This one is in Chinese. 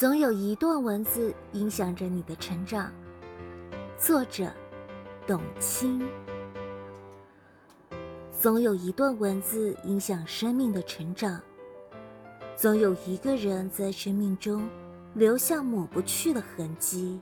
总有一段文字影响着你的成长。作者董卿。总有一段文字影响生命的成长。总有一个人在生命中留下抹不去的痕迹。